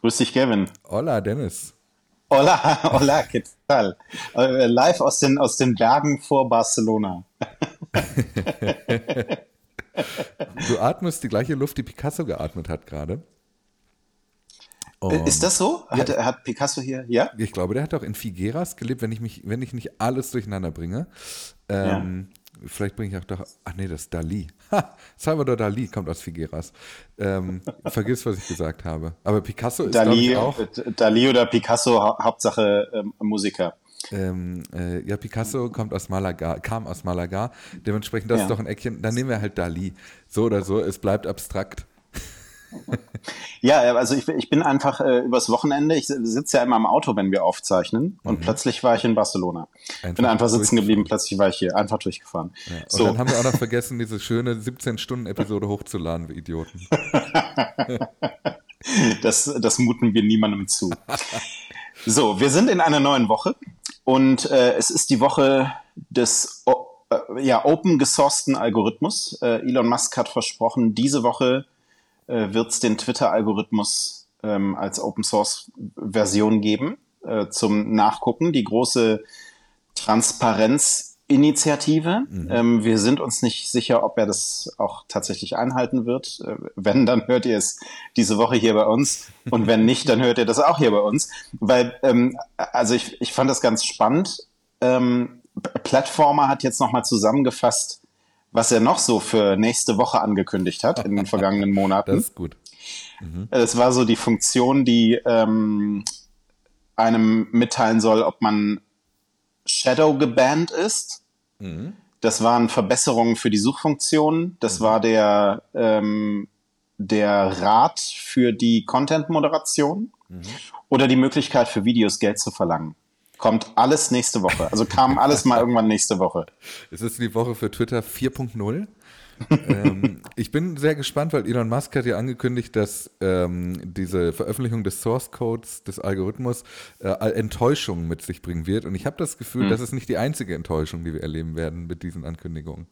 Grüß dich, Kevin. Hola, Dennis. Hola, hola, ¿qué tal? Äh, live aus den, aus den Bergen vor Barcelona. du atmest die gleiche Luft, die Picasso geatmet hat gerade. Und ist das so? Hat, ja, hat, Picasso hier, ja? Ich glaube, der hat auch in Figueras gelebt, wenn ich mich, wenn ich nicht alles durcheinander bringe. Ähm, ja. Vielleicht bringe ich auch doch, ach nee, das ist Dali. Ha, Salvador Dali kommt aus Figueras. Ähm, vergiss, was ich gesagt habe. Aber Picasso ist Dali, auch. Dali oder Picasso, Hauptsache ähm, Musiker. Ähm, äh, ja, Picasso kommt aus Malaga, kam aus Malaga. Dementsprechend, das ja. ist doch ein Eckchen. Dann nehmen wir halt Dali. So oder so, es bleibt abstrakt. Ja, also ich, ich bin einfach äh, übers Wochenende, ich sitze ja immer im Auto, wenn wir aufzeichnen und mhm. plötzlich war ich in Barcelona. Einfach bin einfach sitzen geblieben, plötzlich war ich hier, einfach durchgefahren. Ja. Und so. dann haben wir auch noch vergessen, diese schöne 17-Stunden-Episode hochzuladen, wir Idioten. das, das muten wir niemandem zu. So, wir sind in einer neuen Woche und äh, es ist die Woche des äh, ja, open gesourcten Algorithmus. Äh, Elon Musk hat versprochen, diese Woche äh, wird es den Twitter-Algorithmus ähm, als Open-Source-Version geben äh, zum Nachgucken. Die große Transparenz-Initiative. Mhm. Ähm, wir sind uns nicht sicher, ob er das auch tatsächlich einhalten wird. Äh, wenn, dann hört ihr es diese Woche hier bei uns. Und wenn nicht, dann hört ihr das auch hier bei uns. Weil, ähm, also ich, ich fand das ganz spannend. Ähm, Plattformer hat jetzt nochmal zusammengefasst, was er noch so für nächste Woche angekündigt hat in den vergangenen Monaten. Das ist gut. Mhm. Es war so die Funktion, die ähm, einem mitteilen soll, ob man Shadow gebannt ist. Mhm. Das waren Verbesserungen für die Suchfunktion. Das mhm. war der, ähm, der Rat für die Content-Moderation mhm. oder die Möglichkeit für Videos Geld zu verlangen. Kommt alles nächste Woche. Also kam alles mal irgendwann nächste Woche. Es ist die Woche für Twitter 4.0. ähm, ich bin sehr gespannt, weil Elon Musk hat ja angekündigt, dass ähm, diese Veröffentlichung des Source Codes des Algorithmus äh, Enttäuschungen mit sich bringen wird. Und ich habe das Gefühl, hm. das ist nicht die einzige Enttäuschung, die wir erleben werden mit diesen Ankündigungen.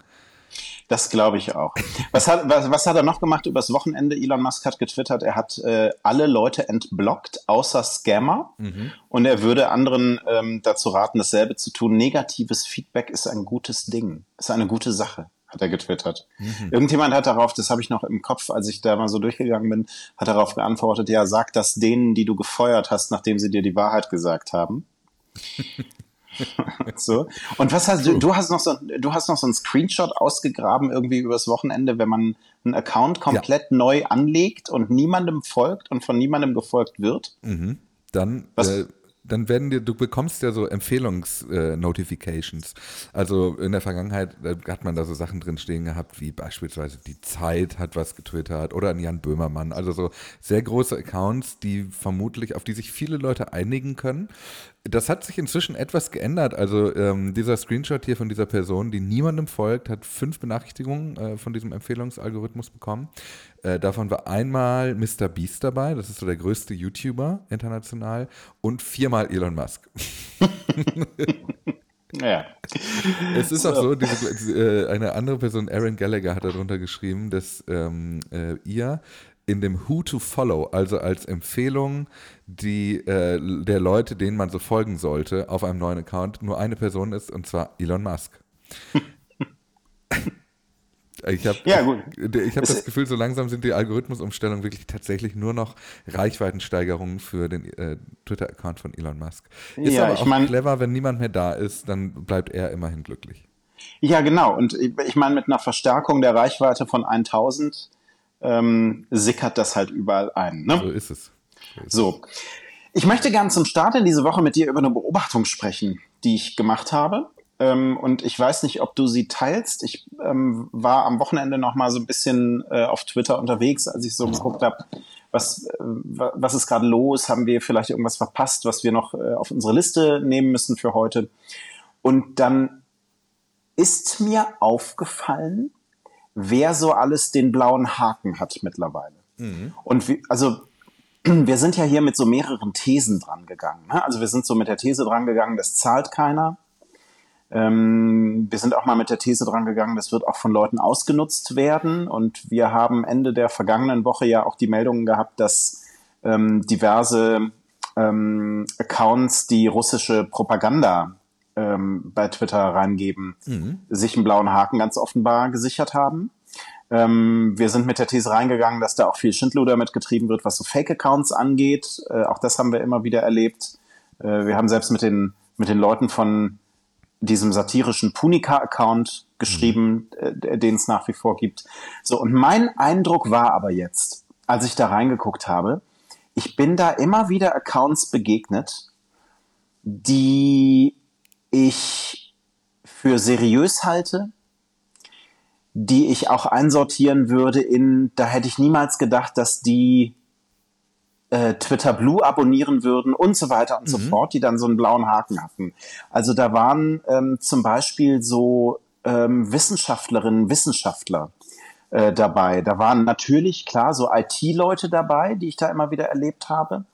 Das glaube ich auch. Was hat, was, was hat er noch gemacht übers Wochenende? Elon Musk hat getwittert, er hat äh, alle Leute entblockt, außer Scammer. Mhm. Und er würde anderen ähm, dazu raten, dasselbe zu tun. Negatives Feedback ist ein gutes Ding, ist eine gute Sache hat er getwittert. Mhm. Irgendjemand hat darauf, das habe ich noch im Kopf, als ich da mal so durchgegangen bin, hat darauf geantwortet, ja, sag das denen, die du gefeuert hast, nachdem sie dir die Wahrheit gesagt haben. so. Und was hast du, du hast noch so, du hast noch so einen Screenshot ausgegraben irgendwie übers Wochenende, wenn man einen Account komplett ja. neu anlegt und niemandem folgt und von niemandem gefolgt wird. Mhm. Dann, äh, dann werden dir, du bekommst ja so Empfehlungsnotifications. Äh, also in der Vergangenheit hat man da so Sachen drin stehen gehabt, wie beispielsweise die Zeit hat was getwittert oder ein Jan Böhmermann. Also so sehr große Accounts, die vermutlich, auf die sich viele Leute einigen können. Das hat sich inzwischen etwas geändert. Also ähm, dieser Screenshot hier von dieser Person, die niemandem folgt, hat fünf Benachrichtigungen äh, von diesem Empfehlungsalgorithmus bekommen. Äh, davon war einmal Mr. Beast dabei, das ist so der größte YouTuber international, und viermal Elon Musk. Ja. Es ist auch so, diese, äh, eine andere Person, Aaron Gallagher, hat darunter geschrieben, dass ähm, äh, ihr in dem Who to Follow, also als Empfehlung die, äh, der Leute, denen man so folgen sollte, auf einem neuen Account nur eine Person ist, und zwar Elon Musk. ich habe ja, ich hab das Gefühl, so langsam sind die Algorithmusumstellungen wirklich tatsächlich nur noch Reichweitensteigerungen für den äh, Twitter-Account von Elon Musk. Ist ja, aber auch mein, clever, wenn niemand mehr da ist, dann bleibt er immerhin glücklich. Ja, genau. Und ich, ich meine, mit einer Verstärkung der Reichweite von 1000 ähm, sickert das halt überall ein. Ne? So ist es. So. Ich möchte gern zum Start in diese Woche mit dir über eine Beobachtung sprechen, die ich gemacht habe. Ähm, und ich weiß nicht, ob du sie teilst. Ich ähm, war am Wochenende noch mal so ein bisschen äh, auf Twitter unterwegs, als ich so geguckt habe, was, äh, was ist gerade los? Haben wir vielleicht irgendwas verpasst, was wir noch äh, auf unsere Liste nehmen müssen für heute? Und dann ist mir aufgefallen, wer so alles den blauen Haken hat mittlerweile. Mhm. Und wie, also wir sind ja hier mit so mehreren Thesen dran gegangen. Ne? Also wir sind so mit der These dran gegangen, das zahlt keiner. Ähm, wir sind auch mal mit der These dran gegangen, das wird auch von Leuten ausgenutzt werden. Und wir haben Ende der vergangenen Woche ja auch die Meldungen gehabt, dass ähm, diverse ähm, Accounts, die russische Propaganda ähm, bei Twitter reingeben, mhm. sich einen blauen Haken ganz offenbar gesichert haben. Ähm, wir sind mit der These reingegangen, dass da auch viel Schindluder mitgetrieben wird, was so Fake-Accounts angeht. Äh, auch das haben wir immer wieder erlebt. Äh, wir haben selbst mit den, mit den Leuten von diesem satirischen Punika-Account geschrieben, mhm. äh, den es nach wie vor gibt. So, und mein Eindruck war aber jetzt, als ich da reingeguckt habe, ich bin da immer wieder Accounts begegnet, die ich für seriös halte, die ich auch einsortieren würde in, da hätte ich niemals gedacht, dass die äh, Twitter Blue abonnieren würden und so weiter und mhm. so fort, die dann so einen blauen Haken hatten. Also da waren ähm, zum Beispiel so ähm, Wissenschaftlerinnen, Wissenschaftler äh, dabei. Da waren natürlich klar so IT-Leute dabei, die ich da immer wieder erlebt habe.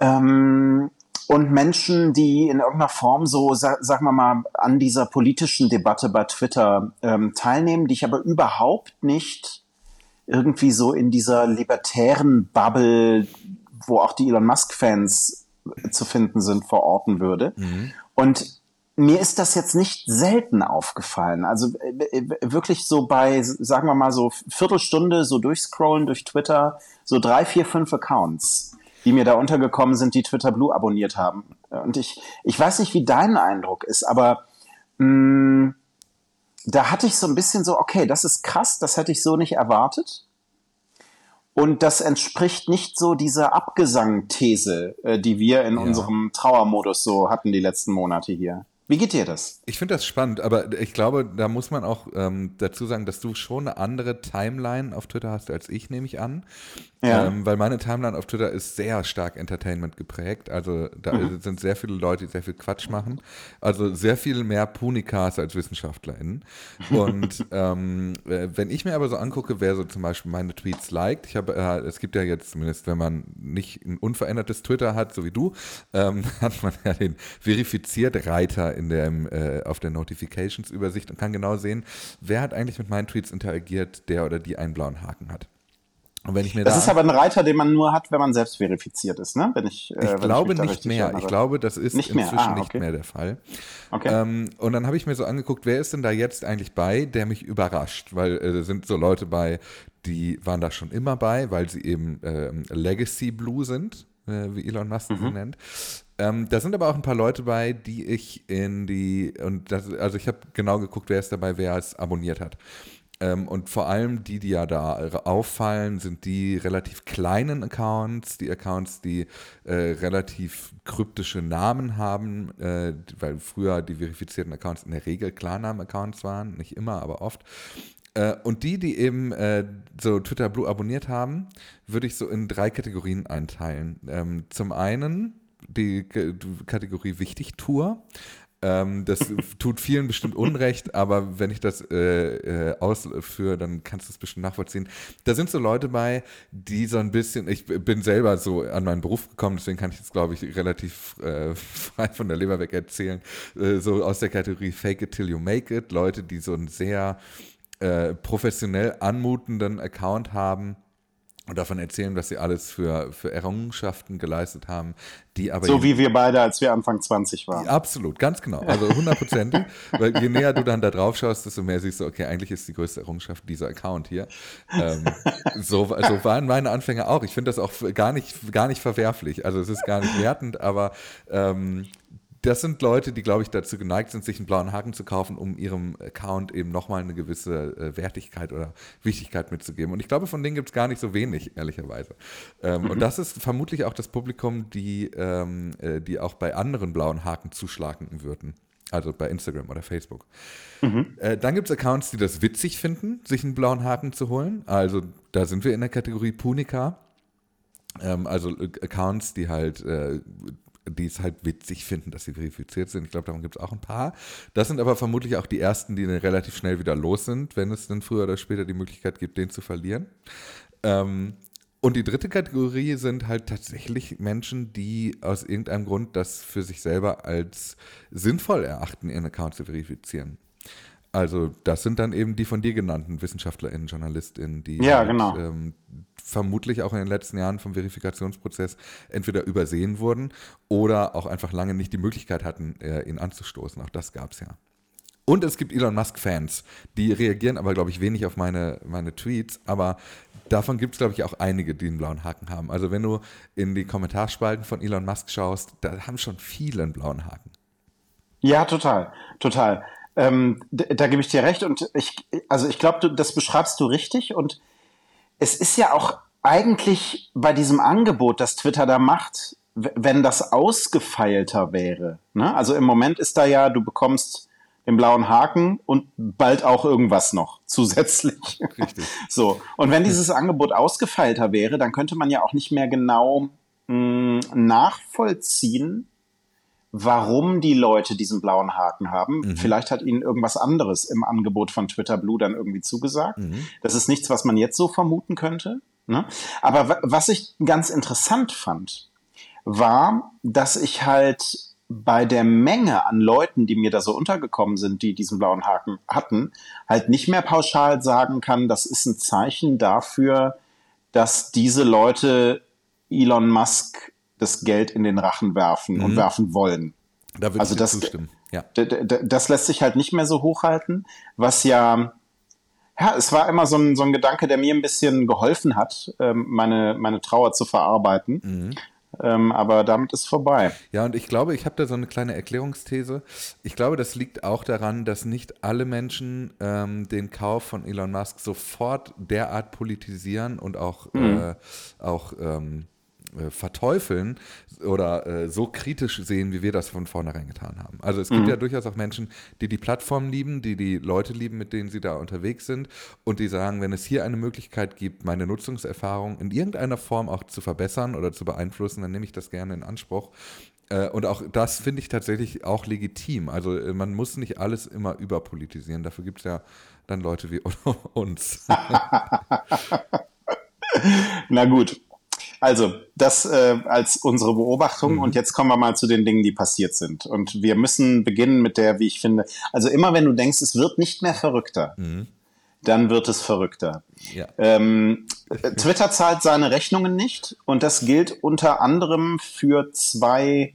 Ähm, und Menschen, die in irgendeiner Form so, sag, sagen wir mal, an dieser politischen Debatte bei Twitter ähm, teilnehmen, die ich aber überhaupt nicht irgendwie so in dieser libertären Bubble, wo auch die Elon Musk-Fans zu finden sind, verorten würde. Mhm. Und mir ist das jetzt nicht selten aufgefallen. Also äh, äh, wirklich so bei, sagen wir mal so Viertelstunde so durchscrollen durch Twitter, so drei, vier, fünf Accounts die mir da untergekommen sind, die Twitter Blue abonniert haben. Und ich, ich weiß nicht, wie dein Eindruck ist, aber mh, mm, da hatte ich so ein bisschen so, okay, das ist krass, das hätte ich so nicht erwartet. Und das entspricht nicht so dieser Abgesang-These, äh, die wir in ja. unserem Trauermodus so hatten die letzten Monate hier. Wie geht dir das? Ich finde das spannend, aber ich glaube, da muss man auch ähm, dazu sagen, dass du schon eine andere Timeline auf Twitter hast als ich, nehme ich an. Ja. Ähm, weil meine Timeline auf Twitter ist sehr stark Entertainment geprägt. Also da mhm. sind sehr viele Leute, die sehr viel Quatsch machen. Also sehr viel mehr Punikas als WissenschaftlerInnen. Und ähm, äh, wenn ich mir aber so angucke, wer so zum Beispiel meine Tweets liked, ich habe, äh, es gibt ja jetzt zumindest, wenn man nicht ein unverändertes Twitter hat, so wie du, ähm, hat man ja den verifiziert Reiter in der, äh, auf der Notifications-Übersicht und kann genau sehen, wer hat eigentlich mit meinen Tweets interagiert, der oder die einen blauen Haken hat. Und wenn ich mir das da ist aber ein Reiter, den man nur hat, wenn man selbst verifiziert ist, ne? Wenn ich, äh, ich glaube ich nicht mehr. Erinnere. Ich glaube, das ist nicht inzwischen ah, okay. nicht mehr der Fall. Okay. Ähm, und dann habe ich mir so angeguckt, wer ist denn da jetzt eigentlich bei, der mich überrascht? Weil äh, sind so Leute bei, die waren da schon immer bei, weil sie eben äh, Legacy Blue sind, äh, wie Elon Musk mhm. sie nennt. Ähm, da sind aber auch ein paar Leute bei, die ich in die, und das, also ich habe genau geguckt, wer ist dabei, wer es abonniert hat. Ähm, und vor allem die, die ja da auffallen, sind die relativ kleinen Accounts, die Accounts, die äh, relativ kryptische Namen haben, äh, weil früher die verifizierten Accounts in der Regel Klarnamen-Accounts waren, nicht immer, aber oft. Äh, und die, die eben äh, so Twitter Blue abonniert haben, würde ich so in drei Kategorien einteilen. Ähm, zum einen die Kategorie Wichtig-Tour. Ähm, das tut vielen bestimmt Unrecht, aber wenn ich das äh, äh, ausführe, dann kannst du es bestimmt nachvollziehen. Da sind so Leute bei, die so ein bisschen, ich bin selber so an meinen Beruf gekommen, deswegen kann ich jetzt, glaube ich, relativ äh, frei von der Leber weg erzählen, äh, so aus der Kategorie Fake it till you make it, Leute, die so einen sehr äh, professionell anmutenden Account haben und davon erzählen, was sie alles für, für Errungenschaften geleistet haben, die aber. So wie wir beide, als wir Anfang 20 waren. Absolut, ganz genau. Also hundertprozentig. weil je näher du dann da drauf schaust, desto mehr siehst du, okay, eigentlich ist die größte Errungenschaft dieser Account hier. Ähm, so, so waren meine Anfänge auch. Ich finde das auch gar nicht, gar nicht verwerflich. Also es ist gar nicht wertend, aber ähm, das sind Leute, die, glaube ich, dazu geneigt sind, sich einen blauen Haken zu kaufen, um ihrem Account eben nochmal eine gewisse äh, Wertigkeit oder Wichtigkeit mitzugeben. Und ich glaube, von denen gibt es gar nicht so wenig, ehrlicherweise. Ähm, mhm. Und das ist vermutlich auch das Publikum, die, ähm, äh, die auch bei anderen blauen Haken zuschlagen würden. Also bei Instagram oder Facebook. Mhm. Äh, dann gibt es Accounts, die das witzig finden, sich einen blauen Haken zu holen. Also da sind wir in der Kategorie Punika. Ähm, also äh, Accounts, die halt äh, die es halt witzig finden, dass sie verifiziert sind. Ich glaube, davon gibt es auch ein paar. Das sind aber vermutlich auch die ersten, die dann relativ schnell wieder los sind, wenn es dann früher oder später die Möglichkeit gibt, den zu verlieren. Ähm, und die dritte Kategorie sind halt tatsächlich Menschen, die aus irgendeinem Grund das für sich selber als sinnvoll erachten, ihren Account zu verifizieren. Also das sind dann eben die von dir genannten WissenschaftlerInnen, JournalistInnen, die ja, halt, genau. ähm, vermutlich auch in den letzten Jahren vom Verifikationsprozess entweder übersehen wurden oder auch einfach lange nicht die Möglichkeit hatten, äh, ihn anzustoßen. Auch das gab es ja. Und es gibt Elon Musk-Fans, die reagieren aber, glaube ich, wenig auf meine, meine Tweets. Aber davon gibt es, glaube ich, auch einige, die einen blauen Haken haben. Also wenn du in die Kommentarspalten von Elon Musk schaust, da haben schon viele einen blauen Haken. Ja, total, total. Ähm, da gebe ich dir recht. Und ich, also ich glaube, das beschreibst du richtig. Und es ist ja auch eigentlich bei diesem Angebot, das Twitter da macht, wenn das ausgefeilter wäre. Ne? Also im Moment ist da ja, du bekommst den blauen Haken und bald auch irgendwas noch zusätzlich. Richtig. So. Und wenn dieses Angebot ausgefeilter wäre, dann könnte man ja auch nicht mehr genau mh, hm, nachvollziehen, warum die Leute diesen blauen Haken haben. Mhm. Vielleicht hat ihnen irgendwas anderes im Angebot von Twitter Blue dann irgendwie zugesagt. Mhm. Das ist nichts, was man jetzt so vermuten könnte. Ne? Aber was ich ganz interessant fand, war, dass ich halt bei der Menge an Leuten, die mir da so untergekommen sind, die diesen blauen Haken hatten, halt nicht mehr pauschal sagen kann, das ist ein Zeichen dafür, dass diese Leute Elon Musk das Geld in den Rachen werfen mhm. und werfen wollen. Da würde also ich das, zustimmen. Ja. Das lässt sich halt nicht mehr so hochhalten, was ja, ja, es war immer so ein, so ein Gedanke, der mir ein bisschen geholfen hat, ähm, meine, meine Trauer zu verarbeiten. Mhm. Ähm, aber damit ist vorbei. Ja, und ich glaube, ich habe da so eine kleine Erklärungsthese. Ich glaube, das liegt auch daran, dass nicht alle Menschen ähm, den Kauf von Elon Musk sofort derart politisieren und auch, mhm. äh, auch ähm, äh, verteufeln oder äh, so kritisch sehen, wie wir das von vornherein getan haben. Also es gibt mhm. ja durchaus auch Menschen, die die Plattform lieben, die die Leute lieben, mit denen sie da unterwegs sind und die sagen, wenn es hier eine Möglichkeit gibt, meine Nutzungserfahrung in irgendeiner Form auch zu verbessern oder zu beeinflussen, dann nehme ich das gerne in Anspruch. Äh, und auch das finde ich tatsächlich auch legitim. Also äh, man muss nicht alles immer überpolitisieren. Dafür gibt es ja dann Leute wie uns. Na gut, also, das äh, als unsere Beobachtung. Mhm. Und jetzt kommen wir mal zu den Dingen, die passiert sind. Und wir müssen beginnen mit der, wie ich finde, also immer wenn du denkst, es wird nicht mehr verrückter, mhm. dann wird es verrückter. Ja. Ähm, Twitter zahlt seine Rechnungen nicht. Und das gilt unter anderem für zwei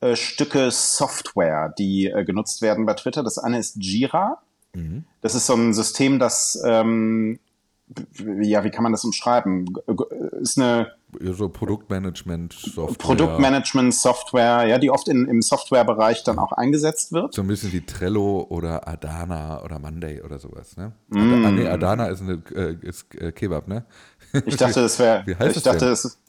äh, Stücke Software, die äh, genutzt werden bei Twitter. Das eine ist Jira. Mhm. Das ist so ein System, das ähm, ja, wie kann man das umschreiben? Ist eine so Produktmanagement-Software. Produktmanagement-Software, ja, die oft in, im Softwarebereich dann auch eingesetzt wird. So ein bisschen wie Trello oder Adana oder Monday oder sowas, ne? Mm. Ad nee, Adana ist, eine, äh, ist äh, Kebab, ne? Ich dachte, das wäre. Wie heißt ich das dachte, denn?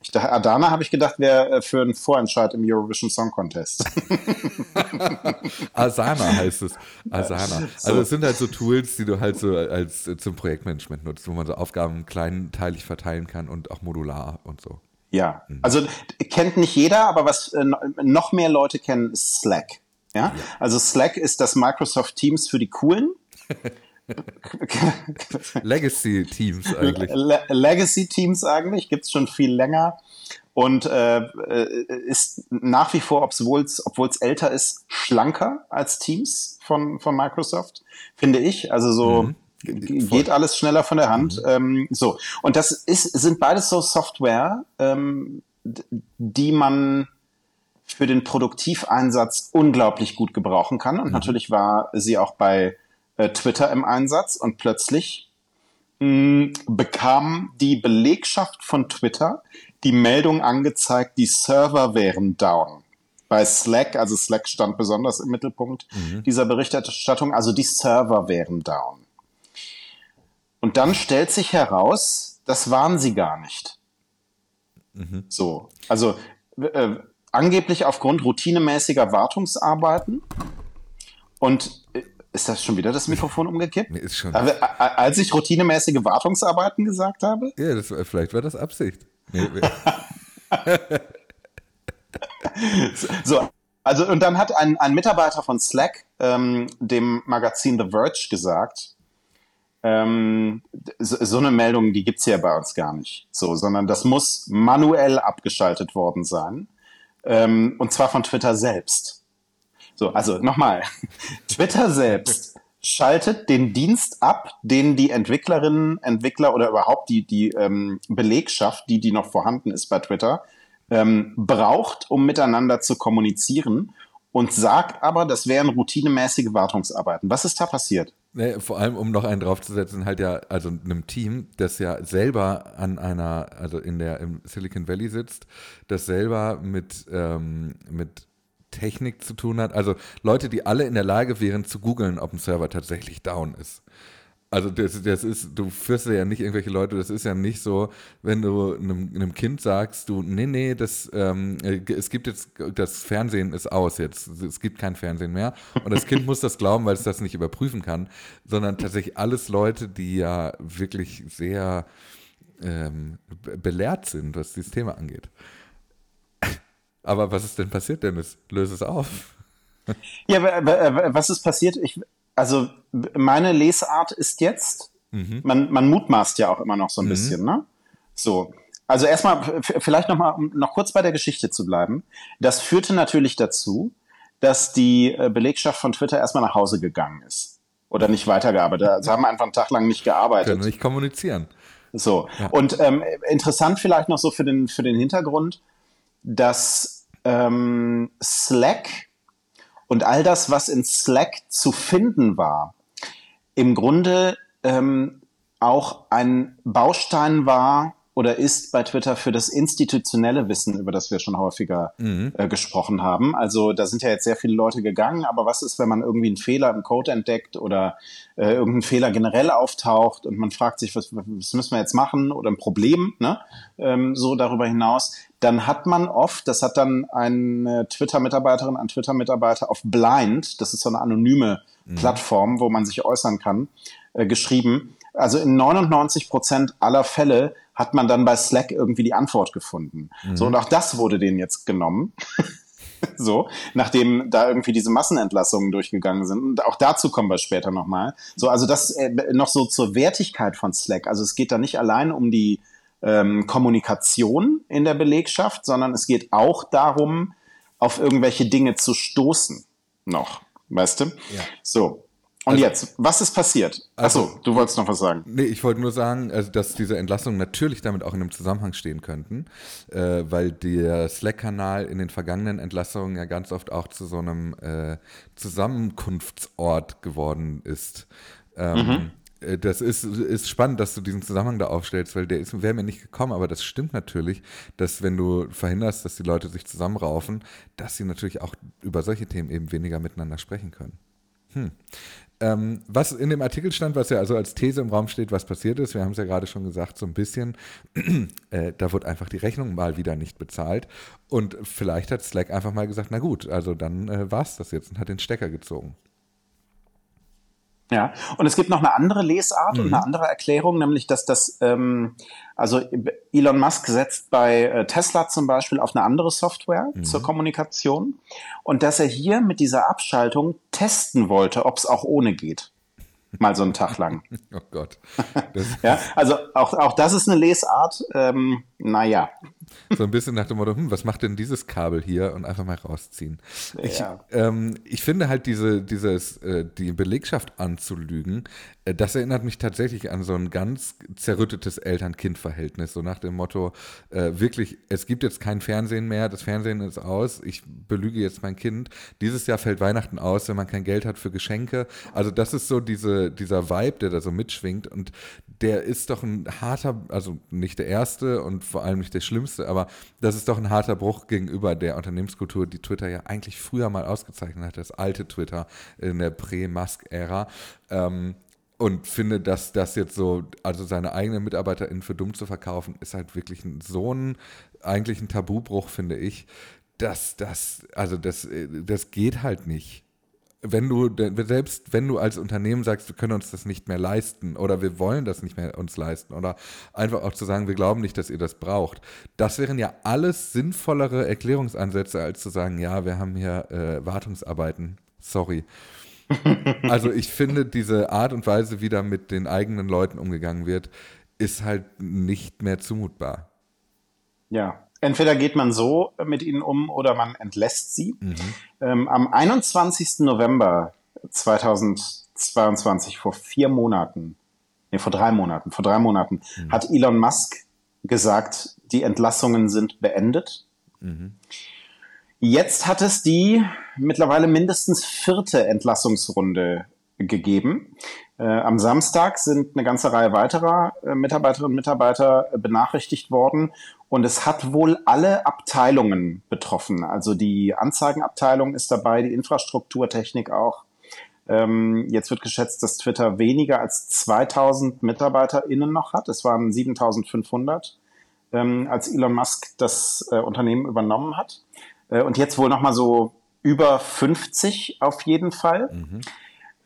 Ich dachte, Adana habe ich gedacht, wäre äh, für einen Vorentscheid im Eurovision Song Contest. Asana heißt es. Asana. Also es sind halt so Tools, die du halt so als äh, zum Projektmanagement nutzt, wo man so Aufgaben kleinteilig verteilen kann und auch modular und so. Ja, mhm. also kennt nicht jeder, aber was äh, noch mehr Leute kennen, ist Slack. Ja? ja? Also Slack ist das Microsoft Teams für die Coolen. Legacy-Teams eigentlich. Le Legacy-Teams eigentlich, gibt es schon viel länger und äh, äh ist nach wie vor, obwohl es älter ist, schlanker als Teams von, von Microsoft, finde ich. Also so mhm. geht alles schneller von der Hand. Mhm. Ähm, so. Und das ist, sind beides so Software, ähm, die man für den Produktiveinsatz unglaublich gut gebrauchen kann. Und mhm. natürlich war sie auch bei äh, Twitter im Einsatz und plötzlich mh, mm, bekam die Belegschaft von Twitter die Meldung angezeigt, die Server wären down. Bei Slack, also Slack stand besonders im Mittelpunkt mhm. dieser Berichterstattung, also die Server wären down. Und dann stellt sich heraus, das waren sie gar nicht. Mhm. So, also äh, angeblich aufgrund routinemäßiger Wartungsarbeiten. Und äh, ist das schon wieder das Mikrofon umgekippt? Nee, ist schon. Aber, als ich routinemäßige Wartungsarbeiten gesagt habe? Ja, das, vielleicht war das Absicht. Nee, so, also und dann hat ein, ein Mitarbeiter von Slack ähm, dem Magazin The Verge gesagt, ähm, so, so, eine Meldung, die gibt's ja bei uns gar nicht. So, sondern das muss manuell abgeschaltet worden sein. Ähm, und zwar von Twitter selbst. So, also nochmal. Twitter selbst schaltet den Dienst ab, den die Entwicklerinnen, Entwickler oder überhaupt die, die ähm, Belegschaft, die, die noch vorhanden ist bei Twitter, ähm, braucht, um miteinander zu kommunizieren und sagt aber, das wären routinemäßige Wartungsarbeiten. Was ist da passiert? Nee, vor allem, um noch einen draufzusetzen, halt ja, also einem Team, das ja selber an einer, also in der im Silicon Valley sitzt, das selber mit, ähm, mit Technik zu tun hat. Also Leute, die alle in der Lage wären zu googeln, ob ein Server tatsächlich down ist. Also das, das ist, du führst ja nicht irgendwelche Leute, das ist ja nicht so, wenn du einem, einem Kind sagst, du, nee, nee, das, ähm, es gibt jetzt, das Fernsehen ist aus jetzt, es gibt kein Fernsehen mehr und das Kind muss das glauben, weil es das nicht überprüfen kann, sondern tatsächlich alles Leute, die ja wirklich sehr ähm, belehrt sind, was dieses Thema angeht. Aber was ist denn passiert, Dennis? Löse es auf. Ja, was ist passiert? Ich, also meine Lesart ist jetzt, mhm. man, man mutmaßt ja auch immer noch so ein mhm. bisschen, ne? So. Also erstmal, vielleicht noch mal, um noch kurz bei der Geschichte zu bleiben. Das führte natürlich dazu, dass die äh, Belegschaft von Twitter erstmal nach Hause gegangen ist. Oder nicht weitergearbeitet. Also haben einfach einen Tag lang nicht gearbeitet. Können nicht kommunizieren. So. Ja. Und ähm, interessant vielleicht noch so für den, für den Hintergrund, dass ähm, Slack und all das, was in Slack zu finden war, im Grunde ähm, auch ein Baustein war oder ist bei Twitter für das institutionelle Wissen, über das wir schon häufiger mhm. äh, gesprochen haben. Also da sind ja jetzt sehr viele Leute gegangen, aber was ist, wenn man irgendwie einen Fehler im Code entdeckt oder äh, irgendein Fehler generell auftaucht und man fragt sich, was, was müssen wir jetzt machen oder ein Problem, ne? Ähm, so darüber hinaus, dann hat man oft, das hat dann eine Twitter-Mitarbeiterin, ein Twitter-Mitarbeiter auf Blind, das ist so eine anonyme mhm. Plattform, wo man sich äußern kann, äh, geschrieben. Also in 99 Prozent aller Fälle hat man dann bei Slack irgendwie die Antwort gefunden. Mhm. So, und auch das wurde denen jetzt genommen. so, nachdem da irgendwie diese Massenentlassungen durchgegangen sind. Und auch dazu kommen wir später nochmal. So, also das äh, noch so zur Wertigkeit von Slack. Also es geht da nicht allein um die ähm, Kommunikation in der Belegschaft, sondern es geht auch darum, auf irgendwelche Dinge zu stoßen. Noch, weißt du? Ja. So. Und also, jetzt, was ist passiert? Achso, also, du wolltest noch was sagen. Nee, ich wollte nur sagen, also, dass diese Entlassungen natürlich damit auch in einem Zusammenhang stehen könnten, äh, weil der Slack-Kanal in den vergangenen Entlassungen ja ganz oft auch zu so einem äh, Zusammenkunftsort geworden ist. Ähm, mhm. Äh, das ist, ist spannend, dass du diesen Zusammenhang da aufstellst, weil der wäre mir nicht gekommen, aber das stimmt natürlich, dass wenn du verhinderst, dass die Leute sich zusammenraufen, dass sie natürlich auch über solche Themen eben weniger miteinander sprechen können. Hm. Ähm, was in dem Artikel stand, was ja also als These im Raum steht, was passiert ist, wir haben es ja gerade schon gesagt, so ein bisschen, äh, da wird einfach die Rechnung mal wieder nicht bezahlt. Und vielleicht hat Slack einfach mal gesagt, na gut, also dann äh, war es das jetzt und hat den Stecker gezogen. Ja, und es gibt noch eine andere Lesart mhm. und eine andere Erklärung, nämlich dass das, ähm, also Elon Musk setzt bei äh, Tesla zum Beispiel auf eine andere Software mhm. zur Kommunikation und dass er hier mit dieser Abschaltung testen wollte, ob es auch ohne geht. Mal so einen Tag lang. oh Gott. ja, also auch, auch das ist eine Lesart. Ähm, naja. So ein bisschen nach dem Motto, hm, was macht denn dieses Kabel hier? Und einfach mal rausziehen. Ich, ja. ähm, ich finde halt diese, dieses, äh, die Belegschaft anzulügen, das erinnert mich tatsächlich an so ein ganz zerrüttetes Eltern-Kind-Verhältnis. So nach dem Motto, äh, wirklich, es gibt jetzt kein Fernsehen mehr, das Fernsehen ist aus, ich belüge jetzt mein Kind. Dieses Jahr fällt Weihnachten aus, wenn man kein Geld hat für Geschenke. Also das ist so diese, dieser Vibe, der da so mitschwingt. Und der ist doch ein harter, also nicht der erste und vor allem nicht der schlimmste, aber das ist doch ein harter Bruch gegenüber der Unternehmenskultur, die Twitter ja eigentlich früher mal ausgezeichnet hat, das alte Twitter in der Prä-Musk-Ära. Ähm, und finde, dass das jetzt so, also seine eigenen MitarbeiterInnen für dumm zu verkaufen, ist halt wirklich ein, so ein, eigentlich ein Tabubruch, finde ich, dass das, also das, äh, das geht halt nicht wenn du, selbst wenn du als Unternehmen sagst, wir können uns das nicht mehr leisten oder wir wollen das nicht mehr uns leisten oder einfach auch zu sagen, wir glauben nicht, dass ihr das braucht, das wären ja alles sinnvollere Erklärungsansätze, als zu sagen, ja, wir haben hier äh, Wartungsarbeiten, sorry. Also ich finde, diese Art und Weise, wie da mit den eigenen Leuten umgegangen wird, ist halt nicht mehr zumutbar. Ja, entweder geht man so mit ihnen um oder man entlässt sie. Mhm. Ähm, am 21. November 2020 2022, vor vier Monaten, nee, vor drei Monaten, vor drei Monaten, mhm. hat Elon Musk gesagt, die Entlassungen sind beendet. Mhm. Jetzt hat es die mittlerweile mindestens vierte Entlassungsrunde gegeben. Äh, am Samstag sind eine ganze Reihe weiterer äh, Mitarbeiterinnen und Mitarbeiter äh, benachrichtigt worden und es hat wohl alle Abteilungen betroffen. Also die Anzeigenabteilung ist dabei, die Infrastrukturtechnik auch. Ähm, jetzt wird geschätzt, dass Twitter weniger als 2000 MitarbeiterInnen noch hat. Es waren 7500, ähm, als Elon Musk das äh, Unternehmen übernommen hat. Äh, und jetzt wohl nochmal so über 50 auf jeden Fall. Mhm.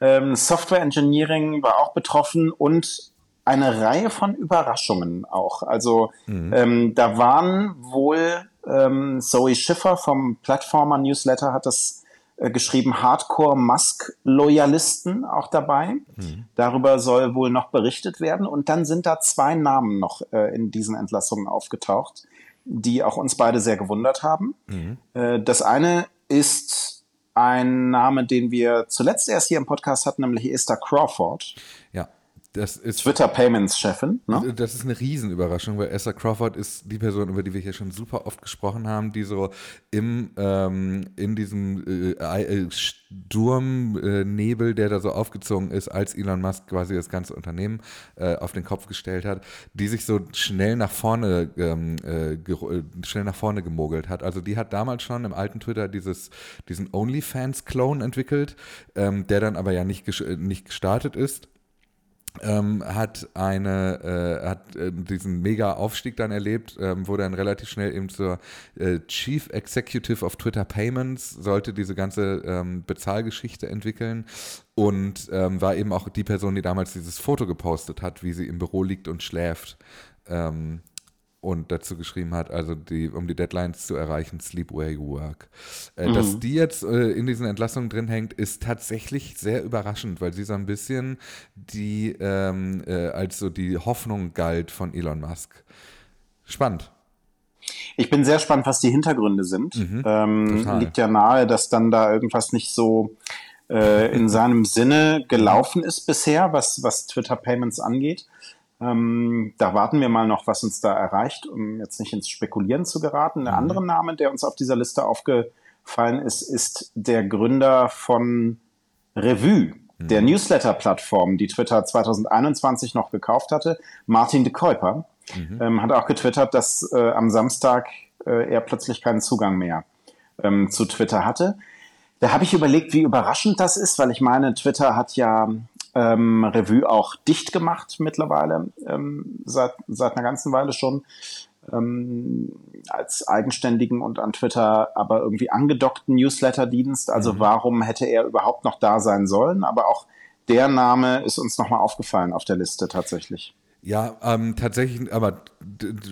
Ähm, Software Engineering war auch betroffen und eine Reihe von Überraschungen auch. Also mhm. ähm, da waren wohl ähm, Zoe Schiffer vom Plattformer Newsletter hat das äh, geschrieben, Hardcore Musk-Loyalisten auch dabei. Mhm. Darüber soll wohl noch berichtet werden. Und dann sind da zwei Namen noch äh, in diesen Entlassungen aufgetaucht, die auch uns beide sehr gewundert haben. Mhm. Äh, das eine ist ein Name, den wir zuletzt erst hier im Podcast hatten, nämlich Esther Crawford. Ja. Das ist Twitter Payments Chefin. Ne? Das ist eine Riesenüberraschung, weil Esther Crawford ist die Person, über die wir hier schon super oft gesprochen haben, die so im ähm, in diesem äh, äh Sturmnebel, äh, der da so aufgezogen ist, als Elon Musk quasi das ganze Unternehmen äh, auf den Kopf gestellt hat, die sich so schnell nach vorne ähm, äh, äh, schnell nach vorne gemogelt hat. Also die hat damals schon im alten Twitter dieses diesen OnlyFans-Clone entwickelt, ähm, der dann aber ja nicht nicht gestartet ist ähm, hat eine äh, hat äh, diesen mega Aufstieg dann erlebt, ähm, wurde dann relativ schnell eben zur äh, Chief Executive of Twitter Payments, sollte diese ganze ähm, Bezahlgeschichte entwickeln und ähm, war eben auch die Person, die damals dieses Foto gepostet hat, wie sie im Büro liegt und schläft. Ähm, und dazu geschrieben hat, also die, um die Deadlines zu erreichen, Sleep Where You Work. Äh, mhm. Dass die jetzt äh, in diesen Entlassungen drin hängt, ist tatsächlich sehr überraschend, weil sie so ein bisschen die ähm, äh, als so die Hoffnung galt von Elon Musk. Spannend. Ich bin sehr spannend, was die Hintergründe sind. Mhm, ähm, liegt ja nahe, dass dann da irgendwas nicht so äh, in seinem Sinne gelaufen ist bisher, was, was Twitter Payments angeht. Ähm, da warten wir mal noch, was uns da erreicht, um jetzt nicht ins Spekulieren zu geraten. Der mhm. andere Name, der uns auf dieser Liste aufgefallen ist, ist der Gründer von Revue, mhm. der Newsletter-Plattform, die Twitter 2021 noch gekauft hatte, Martin de Kuiper. Mhm. Ähm, hat auch getwittert, dass äh, am Samstag äh, er plötzlich keinen Zugang mehr ähm, zu Twitter hatte. Da habe ich überlegt, wie überraschend das ist, weil ich meine, Twitter hat ja ähm, Revue auch dicht gemacht mittlerweile, ähm, seit, seit einer ganzen Weile schon. Ähm, als eigenständigen und an Twitter aber irgendwie angedockten Newsletter-Dienst. Also mhm. warum hätte er überhaupt noch da sein sollen? Aber auch der Name ist uns nochmal aufgefallen auf der Liste tatsächlich. Ja, ähm, tatsächlich, aber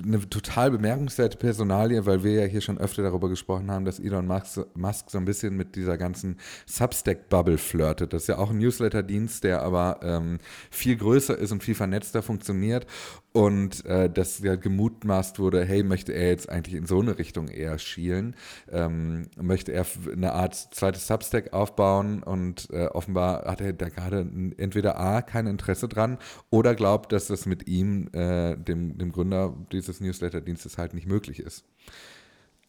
eine total bemerkenswerte Personalie, weil wir ja hier schon öfter darüber gesprochen haben, dass Elon Musk, Musk so ein bisschen mit dieser ganzen Substack-Bubble flirtet. Das ist ja auch ein Newsletter-Dienst, der aber ähm, viel größer ist und viel vernetzter funktioniert und äh, dass ja gemutmaßt wurde, hey, möchte er jetzt eigentlich in so eine Richtung eher schielen? Ähm, möchte er eine Art zweites Substack aufbauen? Und äh, offenbar hat er da gerade entweder A, kein Interesse dran oder glaubt, dass das mit ihm, äh, dem, dem Gründer dieses Newsletter-Dienstes, halt nicht möglich ist.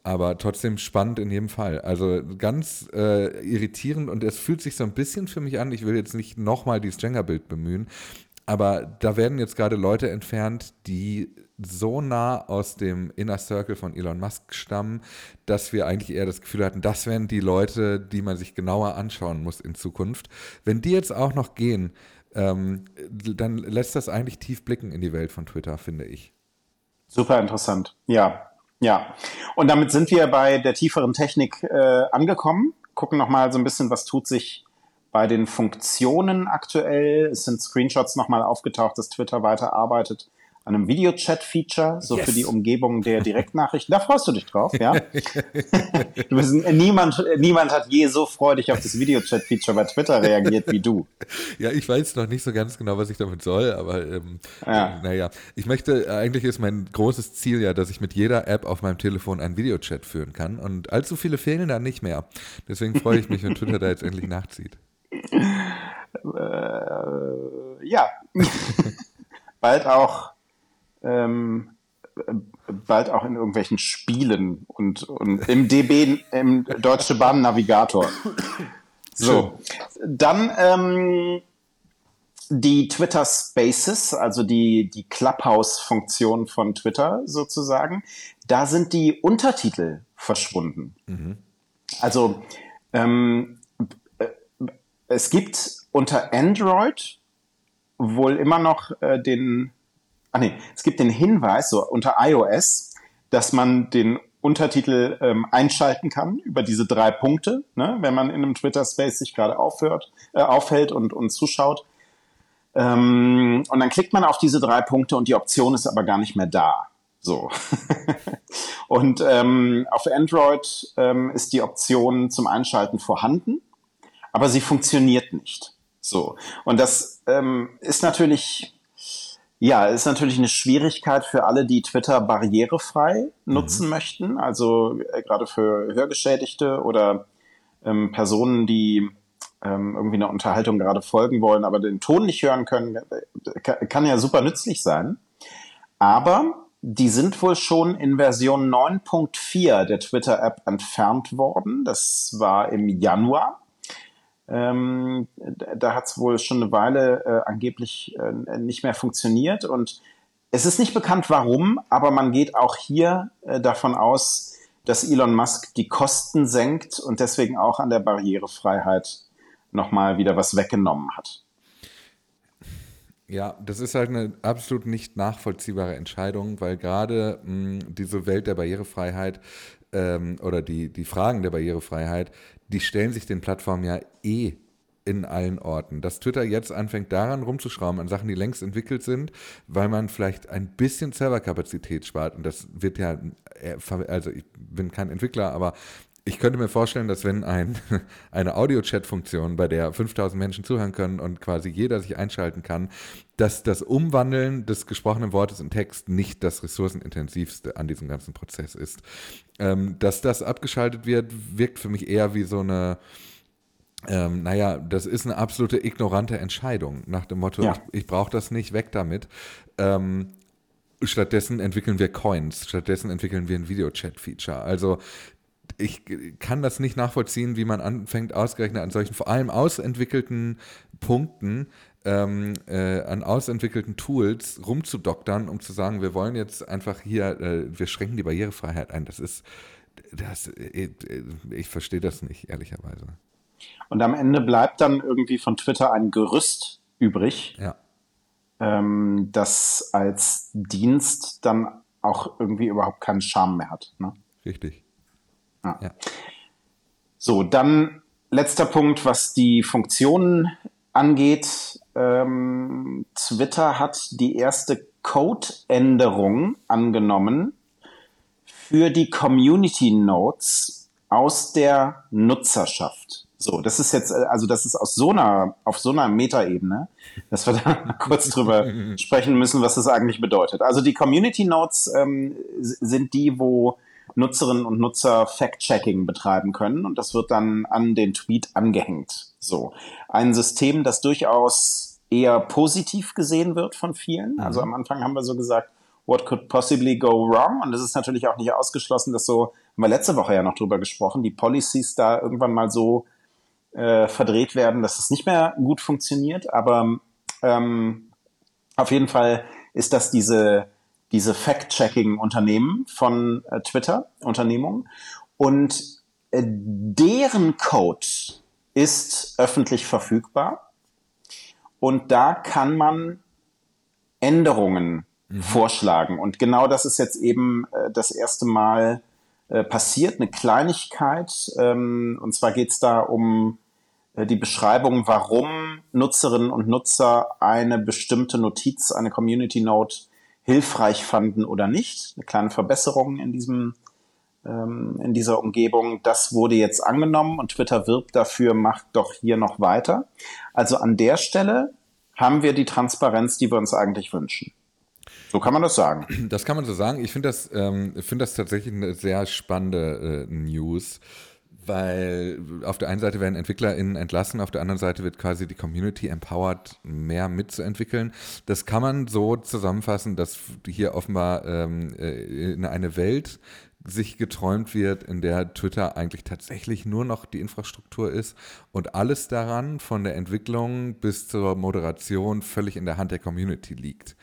Aber trotzdem spannend in jedem Fall. Also ganz äh, irritierend und es fühlt sich so ein bisschen für mich an, ich will jetzt nicht nochmal dieses Jenga-Bild bemühen, aber da werden jetzt gerade Leute entfernt, die so nah aus dem Inner Circle von Elon Musk stammen, dass wir eigentlich eher das Gefühl hatten, das wären die Leute, die man sich genauer anschauen muss in Zukunft. Wenn die jetzt auch noch gehen, ähm, dann lässt das eigentlich tief blicken in die Welt von Twitter, finde ich. Super interessant, ja. Ja, und damit sind wir bei der tieferen Technik äh, angekommen. Gucken nochmal so ein bisschen, was tut sich bei den Funktionen aktuell. Sind Screenshots nochmal aufgetaucht, dass Twitter weiter arbeitet an einem Videochat-Feature, so yes. für die Umgebung der Direktnachrichten. Da freust du dich drauf, ja? du bist, niemand, niemand hat je so freudig auf das Videochat-Feature bei Twitter reagiert wie du. Ja, ich weiß noch nicht so ganz genau, was ich damit soll, aber ähm, ja. äh, naja. Ich möchte, eigentlich ist mein großes Ziel ja, dass ich mit jeder App auf meinem Telefon einen Videochat führen kann und allzu viele fehlen da nicht mehr. Deswegen freue ich mich, wenn Twitter da jetzt endlich nachzieht. Äh, ja, bald auch ähm, bald auch in irgendwelchen Spielen und, und im DB, im Deutsche Bahn Navigator. So, dann ähm, die Twitter Spaces, also die, die Clubhouse-Funktion von Twitter sozusagen, da sind die Untertitel verschwunden. Mhm. Also ähm, äh, es gibt unter Android wohl immer noch äh, den, ah nee, es gibt den Hinweis so unter iOS, dass man den Untertitel ähm, einschalten kann über diese drei Punkte, ne, wenn man in einem Twitter Space sich gerade aufhört, äh, aufhält und, und zuschaut. Ähm, und dann klickt man auf diese drei Punkte und die Option ist aber gar nicht mehr da. So. und ähm, auf Android ähm, ist die Option zum Einschalten vorhanden, aber sie funktioniert nicht. So. Und das ähm, ist natürlich, ja, ist natürlich eine Schwierigkeit für alle, die Twitter barrierefrei mhm. nutzen möchten. Also äh, gerade für Hörgeschädigte oder ähm, Personen, die ähm, irgendwie eine Unterhaltung gerade folgen wollen, aber den Ton nicht hören können, kann, kann ja super nützlich sein. Aber die sind wohl schon in Version 9.4 der Twitter-App entfernt worden. Das war im Januar. Ähm, da hat es wohl schon eine Weile äh, angeblich äh, nicht mehr funktioniert. Und es ist nicht bekannt, warum, aber man geht auch hier äh, davon aus, dass Elon Musk die Kosten senkt und deswegen auch an der Barrierefreiheit nochmal wieder was weggenommen hat. Ja, das ist halt eine absolut nicht nachvollziehbare Entscheidung, weil gerade hm, diese Welt der Barrierefreiheit ähm, oder die, die Fragen der Barrierefreiheit, die stellen sich den Plattformen ja eh in allen Orten. Dass Twitter jetzt anfängt, daran rumzuschrauben, an Sachen, die längst entwickelt sind, weil man vielleicht ein bisschen Serverkapazität spart. Und das wird ja, äh, also ich bin kein Entwickler, aber ich könnte mir vorstellen, dass wenn ein, eine Audio-Chat-Funktion, bei der 5000 Menschen zuhören können und quasi jeder sich einschalten kann, dass das Umwandeln des gesprochenen Wortes in Text nicht das ressourcenintensivste an diesem ganzen Prozess ist. Ähm, dass das abgeschaltet wird, wirkt für mich eher wie so eine, ähm, naja, das ist eine absolute ignorante Entscheidung nach dem Motto, ja. ich, ich brauche das nicht, weg damit. Ähm, Stattdessen entwickeln wir Coins, stattdessen entwickeln wir ein Videochat-Feature. Also ich kann das nicht nachvollziehen, wie man anfängt, ausgerechnet an solchen vor allem ausentwickelten Punkten, ähm, äh, an ausentwickelten Tools rumzudoktern, um zu sagen, wir wollen jetzt einfach hier, äh, wir schränken die Barrierefreiheit ein. Das ist, das, äh, ich verstehe das nicht, ehrlicherweise. Und am Ende bleibt dann irgendwie von Twitter ein Gerüst übrig, ja. ähm, das als Dienst dann auch irgendwie überhaupt keinen Charme mehr hat. Ne? Richtig. Ja. ja. So, dann letzter Punkt, was die Funktionen angeht. Ähm, Twitter hat die erste Code-Änderung angenommen für die Community Notes aus der Nutzerschaft. So, das ist jetzt, also das ist aus so einer, auf so einer Metaebene, dass wir da kurz drüber sprechen müssen, was das eigentlich bedeutet. Also die Community Notes ähm, sind die, wo Nutzerinnen und Nutzer Fact-Checking betreiben können und das wird dann an den Tweet angehängt. So. Ein System, das durchaus eher positiv gesehen wird von vielen. Also mhm. am Anfang haben wir so gesagt, what could possibly go wrong? Und es ist natürlich auch nicht ausgeschlossen, dass so, haben wir letzte Woche ja noch drüber gesprochen, die Policies da irgendwann mal so äh, verdreht werden, dass es nicht mehr gut funktioniert. Aber ähm, auf jeden Fall ist das diese diese Fact-Checking-Unternehmen von äh, Twitter, Unternehmungen. Und äh, deren Code ist öffentlich verfügbar. Und da kann man Änderungen mhm. vorschlagen. Und genau das ist jetzt eben äh, das erste Mal äh, passiert, eine Kleinigkeit. Ähm, und zwar geht es da um äh, die Beschreibung, warum Nutzerinnen und Nutzer eine bestimmte Notiz, eine Community Note hilfreich fanden oder nicht. Eine kleine Verbesserung in diesem ähm, in dieser Umgebung. Das wurde jetzt angenommen und Twitter wirbt dafür, macht doch hier noch weiter. Also an der Stelle haben wir die Transparenz, die wir uns eigentlich wünschen. So kann man das sagen. Das kann man so sagen. Ich finde das, ähm, finde das tatsächlich eine sehr spannende äh, News weil auf der einen Seite werden EntwicklerInnen entlassen, auf der anderen Seite wird quasi die Community empowered, mehr mitzuentwickeln. Das kann man so zusammenfassen, dass hier offenbar ähm, äh, in eine Welt sich geträumt wird, in der Twitter eigentlich tatsächlich nur noch die Infrastruktur ist und alles daran, von der Entwicklung bis zur Moderation, völlig in der Hand der Community liegt.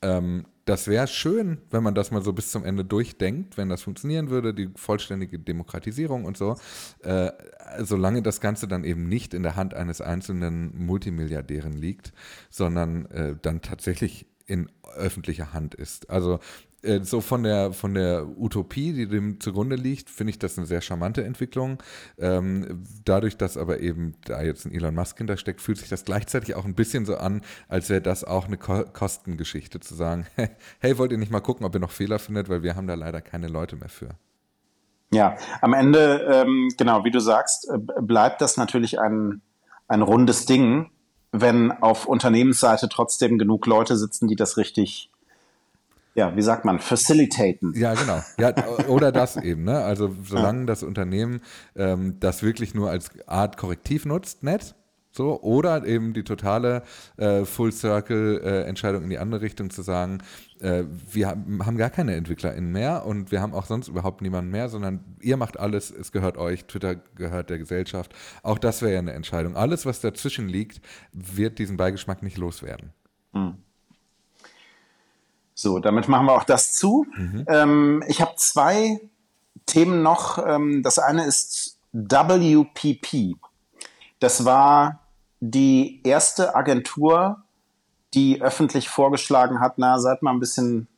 Ähm, das wäre schön, wenn man das mal so bis zum Ende durchdenkt, wenn das funktionieren würde, die vollständige Demokratisierung und so. Äh, solange das Ganze dann eben nicht in der Hand eines einzelnen Multimilliardären liegt, sondern äh, dann tatsächlich in öffentlicher Hand ist. Also äh, so von der, von der Utopie, die dem zugrunde liegt, finde ich das eine sehr charmante Entwicklung. Ähm, dadurch, dass aber eben da jetzt ein Elon Musk hintersteckt, fühlt sich das gleichzeitig auch ein bisschen so an, als wäre das auch eine Ko Kostengeschichte, zu sagen, hey, wollt ihr nicht mal gucken, ob ihr noch Fehler findet, weil wir haben da leider keine Leute mehr für. Ja, am Ende, ähm, genau, wie du sagst, äh, bleibt das natürlich ein, ein rundes Ding, wenn auf Unternehmensseite trotzdem genug Leute sitzen, die das richtig ja, wie sagt man, facilitaten. Ja, genau. Ja, oder das eben, ne? Also solange ja. das Unternehmen ähm, das wirklich nur als Art Korrektiv nutzt, nett. So, oder eben die totale äh, Full-Circle-Entscheidung äh, in die andere Richtung zu sagen, äh, wir haben, haben gar keine EntwicklerInnen mehr und wir haben auch sonst überhaupt niemanden mehr, sondern ihr macht alles, es gehört euch, Twitter gehört der Gesellschaft. Auch das wäre ja eine Entscheidung. Alles, was dazwischen liegt, wird diesen Beigeschmack nicht loswerden. Hm. So, damit machen wir auch das zu. Mhm. Ähm, ich habe zwei Themen noch. Ähm, das eine ist WPP. Das war die erste Agentur, die öffentlich vorgeschlagen hat, na, seid mal ein bisschen,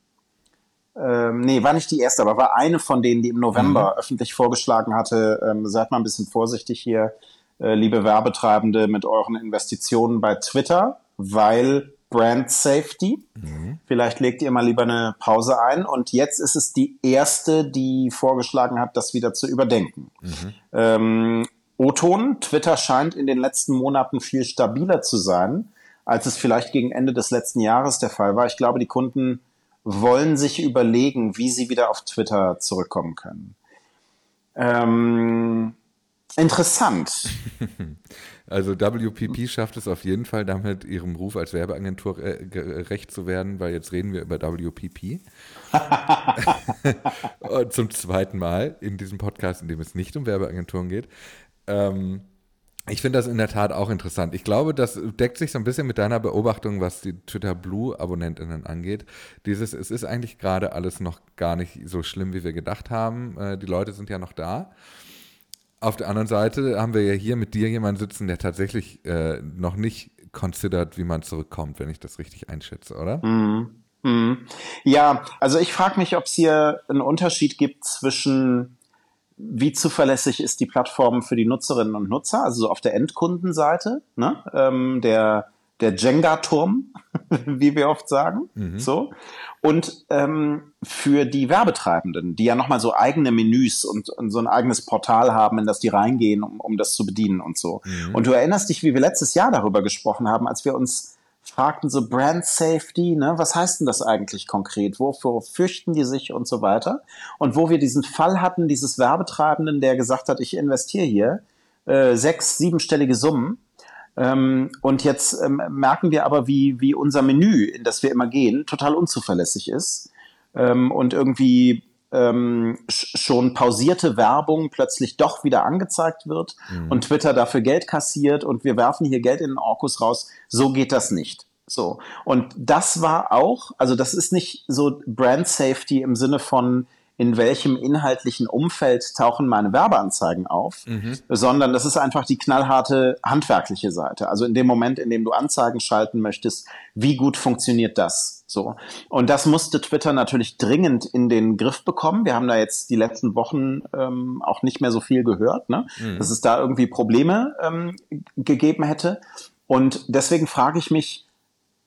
ähm, nee, war nicht die erste, aber war eine von denen, die im November mhm. öffentlich vorgeschlagen hatte, ähm, seid mal ein bisschen vorsichtig hier, äh, liebe Werbetreibende, mit euren Investitionen bei Twitter, weil Brand Safety. Mhm. Vielleicht legt ihr mal lieber eine Pause ein. Und jetzt ist es die erste, die vorgeschlagen hat, das wieder zu überdenken. Mhm. Ähm, O-Ton, Twitter scheint in den letzten Monaten viel stabiler zu sein, als es vielleicht gegen Ende des letzten Jahres der Fall war. Ich glaube, die Kunden wollen sich überlegen, wie sie wieder auf Twitter zurückkommen können. Ähm, interessant. Also WPP schafft es auf jeden Fall damit, ihrem Ruf als Werbeagentur äh, gerecht zu werden, weil jetzt reden wir über WPP. Und zum zweiten Mal in diesem Podcast, in dem es nicht um Werbeagenturen geht. Ähm, ich finde das in der Tat auch interessant. Ich glaube, das deckt sich so ein bisschen mit deiner Beobachtung, was die Twitter Blue-AbonnentInnen angeht. Dieses, es ist eigentlich gerade alles noch gar nicht so schlimm, wie wir gedacht haben. Äh, die Leute sind ja noch da. Auf der anderen Seite haben wir ja hier mit dir jemanden sitzen, der tatsächlich äh, noch nicht considered, wie man zurückkommt, wenn ich das richtig einschätze, oder? Mhm. Mhm. Ja, also ich frage mich, ob es hier einen Unterschied gibt zwischen wie zuverlässig ist die Plattform für die Nutzerinnen und Nutzer, also so auf der Endkundenseite, ne? ähm, der der Jenga-Turm, wie wir oft sagen. Mhm. So. Und ähm, für die Werbetreibenden, die ja nochmal so eigene Menüs und, und, so ein eigenes Portal haben, in das die reingehen, um, um das zu bedienen und so. Mhm. Und du erinnerst dich, wie wir letztes Jahr darüber gesprochen haben, als wir uns fragten, so Brand Safety, ne, was heißt denn das eigentlich konkret? Wofür fürchten die sich und so weiter? Und wo wir diesen Fall hatten, dieses Werbetreibenden, der gesagt hat, ich investiere hier äh, sechs, siebenstellige Summen ähm, und jetzt ähm, merken wir aber, wie, wie unser Menü, in das wir immer gehen, total unzuverlässig ist ähm, und irgendwie ähm, schon pausierte Werbung plötzlich doch wieder angezeigt wird mhm. und Twitter dafür Geld kassiert und wir werfen hier Geld in den Orkus raus. So geht das nicht. So. Und das war auch, also das ist nicht so Brand Safety im Sinne von, in welchem inhaltlichen Umfeld tauchen meine Werbeanzeigen auf, mhm. sondern das ist einfach die knallharte handwerkliche Seite. Also in dem Moment, in dem du Anzeigen schalten möchtest, wie gut funktioniert das? So. Und das musste Twitter natürlich dringend in den Griff bekommen. Wir haben da jetzt die letzten Wochen ähm, auch nicht mehr so viel gehört, ne? Mhm. dass es da irgendwie Probleme ähm, gegeben hätte. Und deswegen frage ich mich,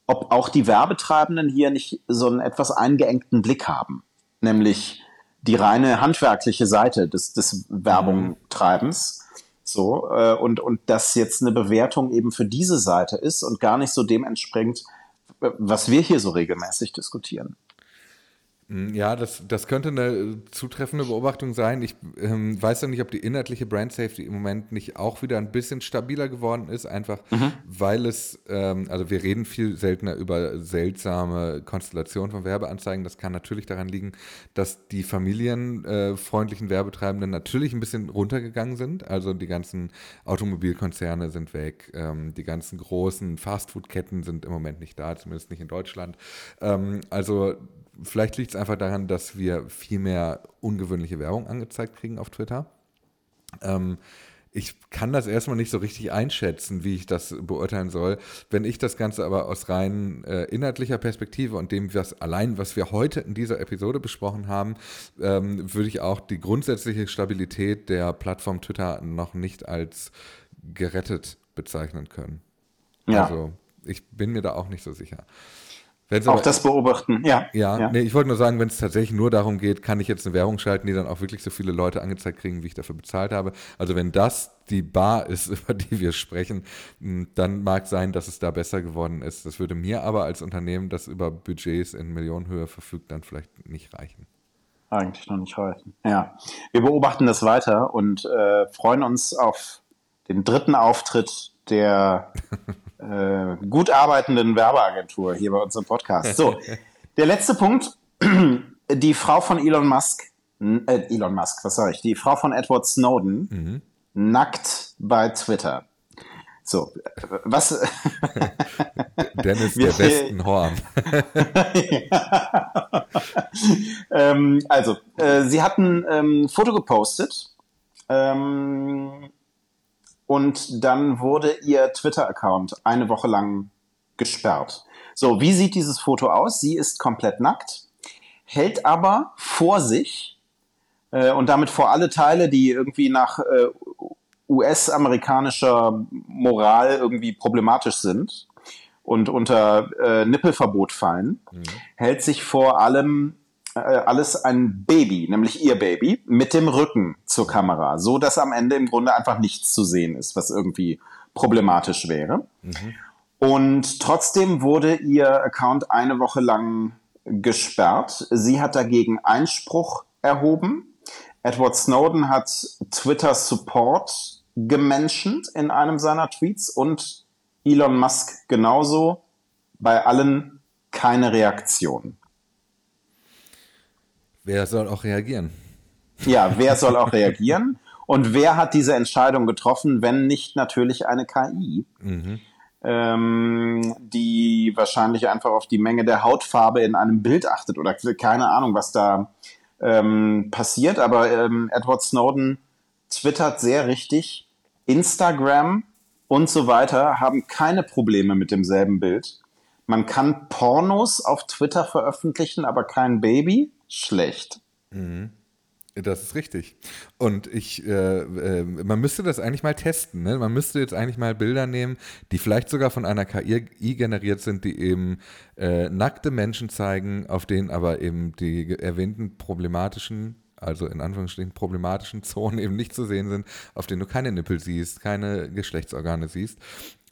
ob auch die Werbetreibenden hier nicht so einen etwas eingeengten Blick haben. Nämlich, die reine handwerkliche Seite des, des Werbungtreibens. So, äh, und, und dass jetzt eine Bewertung eben für diese Seite ist und gar nicht so dem entspringt, was wir hier so regelmäßig diskutieren. Hm, ja, das, das könnte eine zutreffende Beobachtung sein. Ich ähm, weiß ja nicht, ob die inhaltliche Brand Safety im Moment nicht auch wieder ein bisschen stabiler geworden ist, einfach mhm. weil es, ähm, also wir reden viel seltener über seltsame Konstellationen von Werbeanzeigen. Das kann natürlich daran liegen, dass die familienfreundlichen äh, Werbetreibenden natürlich ein bisschen runtergegangen sind. Also die ganzen Automobilkonzerne sind weg, ähm, die ganzen großen Fastfood-Ketten sind im Moment nicht da, zumindest nicht in Deutschland. Ähm, also vielleicht liegt es einfach daran, dass wir viel mehr ungewöhnliche Werbung angezeigt kriegen auf Twitter. Ähm, ich kann das erstmal nicht so richtig einschätzen, wie ich das beurteilen soll. Wenn ich das Ganze aber aus rein äh, inhaltlicher Perspektive und dem, was allein, was wir heute in dieser Episode besprochen haben, ähm, würde ich auch die grundsätzliche Stabilität der Plattform Twitter noch nicht als gerettet bezeichnen können. Ja. Also ich bin mir da auch nicht so sicher. Wenn's auch aber, das beobachten, ja. Ja, ja. Nee, ich wollte nur sagen, wenn es tatsächlich nur darum geht, kann ich jetzt eine Werbung schalten, die dann auch wirklich so viele Leute angezeigt kriegen, wie ich dafür bezahlt habe. Also wenn das die Bar ist, über die wir sprechen, hm, dann mag sein, dass es da besser geworden ist. Das würde mir aber als Unternehmen, das über Budgets in Millionenhöhe verfügt, dann vielleicht nicht reichen. Eigentlich noch nicht reichen. Ja. Wir beobachten das weiter und äh, freuen uns auf den dritten Auftritt der äh, gut arbeitenden Werbeagentur hier bei uns im Podcast. So, der letzte Punkt. Die Frau von Elon Musk, äh, Elon Musk, was sage ich? Die Frau von Edward Snowden, mhm. nackt bei Twitter. So, was? Dennis der besten Horn. ähm, also, äh, sie hatten ein ähm, Foto gepostet ähm, und dann wurde ihr Twitter-Account eine Woche lang gesperrt. So, wie sieht dieses Foto aus? Sie ist komplett nackt, hält aber vor sich äh, und damit vor alle Teile, die irgendwie nach äh, US-amerikanischer Moral irgendwie problematisch sind und unter äh, Nippelverbot fallen, mhm. hält sich vor allem äh, alles ein Baby, nämlich ihr Baby, mit dem Rücken zur Kamera, so dass am Ende im Grunde einfach nichts zu sehen ist, was irgendwie problematisch wäre. Mhm. Und trotzdem wurde ihr Account eine Woche lang gesperrt. Sie hat dagegen Einspruch erhoben. Edward Snowden hat Twitter Support gemenschent in einem seiner Tweets und Elon Musk genauso. Bei allen keine Reaktion. Wer soll auch reagieren? Ja, wer soll auch reagieren? Und wer hat diese Entscheidung getroffen, wenn nicht natürlich eine KI, mhm. ähm, die wahrscheinlich einfach auf die Menge der Hautfarbe in einem Bild achtet oder keine Ahnung, was da ähm, passiert. Aber ähm, Edward Snowden twittert sehr richtig. Instagram und so weiter haben keine Probleme mit demselben Bild. Man kann Pornos auf Twitter veröffentlichen, aber kein Baby schlecht. Mhm. Das ist richtig. Und ich, äh, äh, man müsste das eigentlich mal testen. Ne? Man müsste jetzt eigentlich mal Bilder nehmen, die vielleicht sogar von einer KI generiert sind, die eben äh, nackte Menschen zeigen, auf denen aber eben die erwähnten problematischen also in Anführungsstrichen problematischen Zonen eben nicht zu sehen sind, auf denen du keine Nippel siehst, keine Geschlechtsorgane siehst.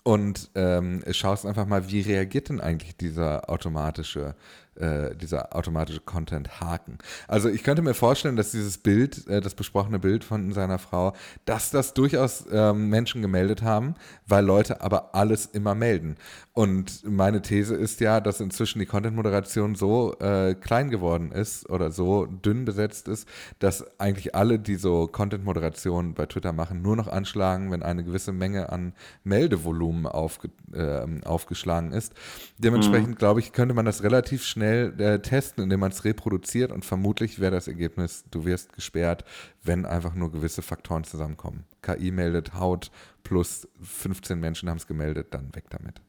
Und ähm, schaust einfach mal, wie reagiert denn eigentlich dieser automatische äh, dieser automatische Content-Haken. Also ich könnte mir vorstellen, dass dieses Bild, äh, das besprochene Bild von seiner Frau, dass das durchaus ähm, Menschen gemeldet haben, weil Leute aber alles immer melden. Und meine These ist ja, dass inzwischen die Content-Moderation so äh, klein geworden ist oder so dünn besetzt ist, dass eigentlich alle, die so Content-Moderation bei Twitter machen, nur noch anschlagen, wenn eine gewisse Menge an Meldevolumen aufge, äh, aufgeschlagen ist. Dementsprechend, mhm. glaube ich, könnte man das relativ schnell schnell äh, testen, indem man es reproduziert und vermutlich wäre das Ergebnis, du wirst gesperrt, wenn einfach nur gewisse Faktoren zusammenkommen. KI meldet Haut plus 15 Menschen haben es gemeldet, dann weg damit.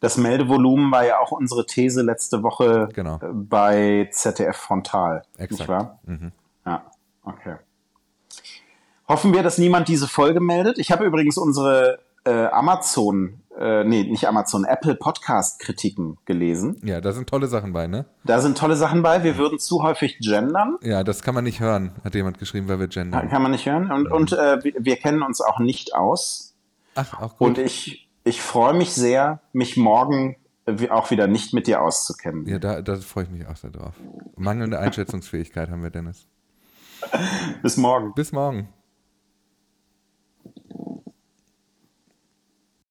Das Meldevolumen war ja auch unsere These letzte Woche genau. Äh, bei ZDF Frontal. Exakt. Nicht wahr? Mhm. Ja, okay. Hoffen wir, dass niemand diese Folge meldet. Ich habe übrigens unsere äh, Amazon äh, nee, nicht Amazon, Apple Podcast Kritiken gelesen. Ja, da sind tolle Sachen bei, ne? Da sind tolle Sachen bei. Wir würden zu häufig gendern. Ja, das kann man nicht hören, hat jemand geschrieben, weil wir gendern. Kann man nicht hören. Und, mhm. und äh, wir kennen uns auch nicht aus. Ach, auch gut. Und ich, ich freue mich sehr, mich morgen auch wieder nicht mit dir auszukennen. Ja, da, da freue ich mich auch sehr drauf. Mangelnde Einschätzungsfähigkeit haben wir, Dennis. Bis morgen. Bis morgen.